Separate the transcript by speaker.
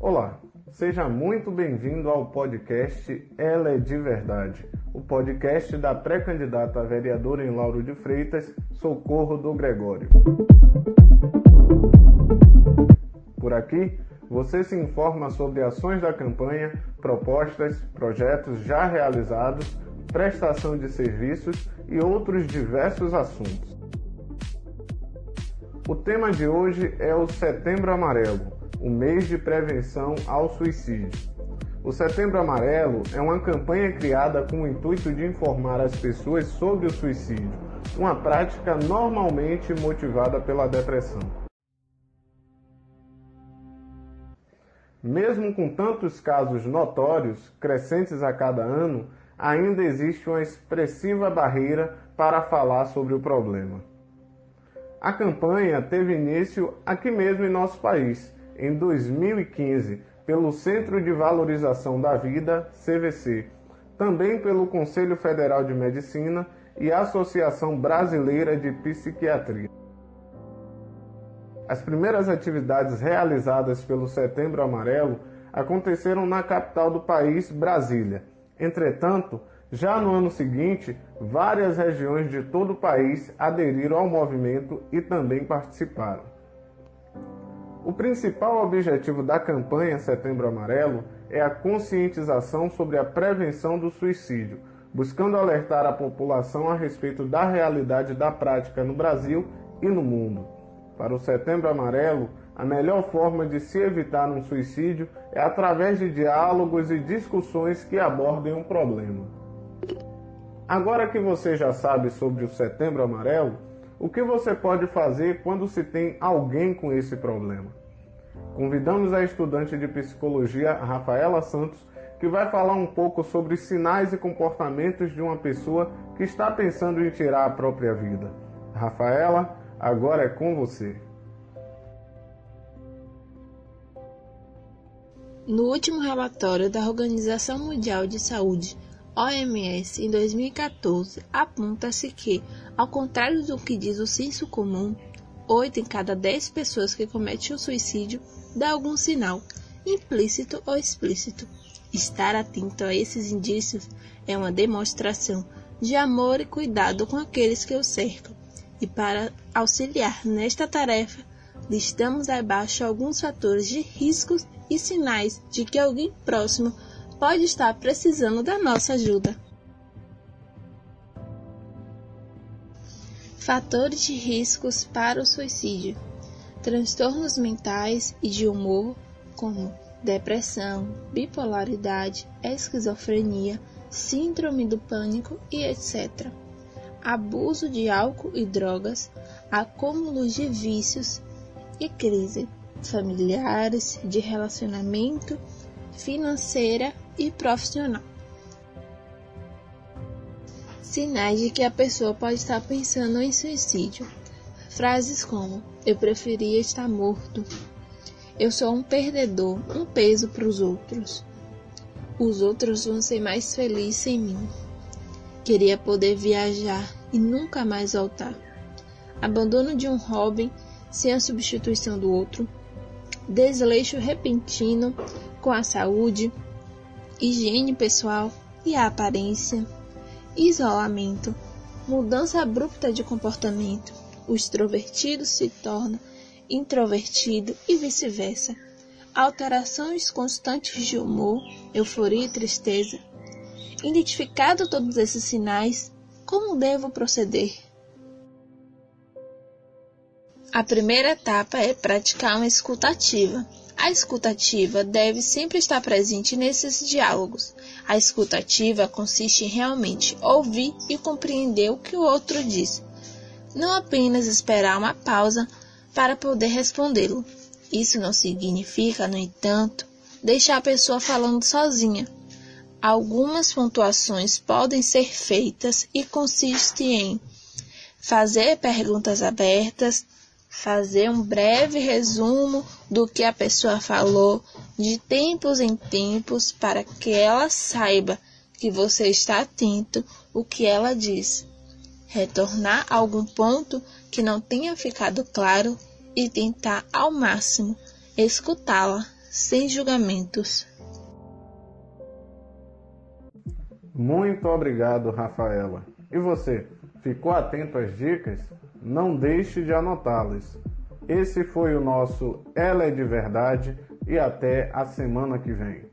Speaker 1: Olá, seja muito bem-vindo ao podcast Ela é de Verdade, o podcast da pré-candidata a vereadora em Lauro de Freitas, Socorro do Gregório. Por aqui, você se informa sobre ações da campanha, propostas, projetos já realizados, prestação de serviços e outros diversos assuntos. O tema de hoje é o Setembro Amarelo, o mês de prevenção ao suicídio. O Setembro Amarelo é uma campanha criada com o intuito de informar as pessoas sobre o suicídio, uma prática normalmente motivada pela depressão. Mesmo com tantos casos notórios, crescentes a cada ano, ainda existe uma expressiva barreira para falar sobre o problema. A campanha teve início aqui mesmo em nosso país, em 2015, pelo Centro de Valorização da Vida, CVC, também pelo Conselho Federal de Medicina e a Associação Brasileira de Psiquiatria. As primeiras atividades realizadas pelo Setembro Amarelo aconteceram na capital do país, Brasília. Entretanto, já no ano seguinte, várias regiões de todo o país aderiram ao movimento e também participaram. O principal objetivo da campanha Setembro Amarelo é a conscientização sobre a prevenção do suicídio, buscando alertar a população a respeito da realidade da prática no Brasil e no mundo. Para o Setembro Amarelo, a melhor forma de se evitar um suicídio é através de diálogos e discussões que abordem um problema. Agora que você já sabe sobre o Setembro Amarelo, o que você pode fazer quando se tem alguém com esse problema? Convidamos a estudante de psicologia Rafaela Santos, que vai falar um pouco sobre sinais e comportamentos de uma pessoa que está pensando em tirar a própria vida. Rafaela, Agora é com você.
Speaker 2: No último relatório da Organização Mundial de Saúde, OMS, em 2014, aponta-se que, ao contrário do que diz o senso comum, 8 em cada 10 pessoas que cometem o suicídio dá algum sinal, implícito ou explícito. Estar atento a esses indícios é uma demonstração de amor e cuidado com aqueles que o cercam e para auxiliar nesta tarefa, listamos abaixo alguns fatores de riscos e sinais de que alguém próximo pode estar precisando da nossa ajuda. Fatores de riscos para o suicídio: transtornos mentais e de humor, como depressão, bipolaridade, esquizofrenia, síndrome do pânico e etc abuso de álcool e drogas, acúmulo de vícios e crise familiares, de relacionamento, financeira e profissional. Sinais de que a pessoa pode estar pensando em suicídio. Frases como: Eu preferia estar morto. Eu sou um perdedor, um peso para os outros. Os outros vão ser mais felizes sem mim. Queria poder viajar e nunca mais voltar. Abandono de um hobby sem a substituição do outro. Desleixo repentino com a saúde, higiene pessoal e a aparência. Isolamento. Mudança abrupta de comportamento. O extrovertido se torna introvertido e vice-versa. Alterações constantes de humor, euforia e tristeza. Identificado todos esses sinais, como devo proceder? A primeira etapa é praticar uma escutativa. A escutativa deve sempre estar presente nesses diálogos. A escutativa consiste em realmente ouvir e compreender o que o outro diz, não apenas esperar uma pausa para poder respondê-lo. Isso não significa, no entanto, deixar a pessoa falando sozinha, Algumas pontuações podem ser feitas e consiste em fazer perguntas abertas, fazer um breve resumo do que a pessoa falou de tempos em tempos para que ela saiba que você está atento o que ela diz. Retornar a algum ponto que não tenha ficado claro e tentar ao máximo escutá-la sem julgamentos.
Speaker 1: Muito obrigado, Rafaela. E você, ficou atento às dicas? Não deixe de anotá-las. Esse foi o nosso Ela é de Verdade e até a semana que vem.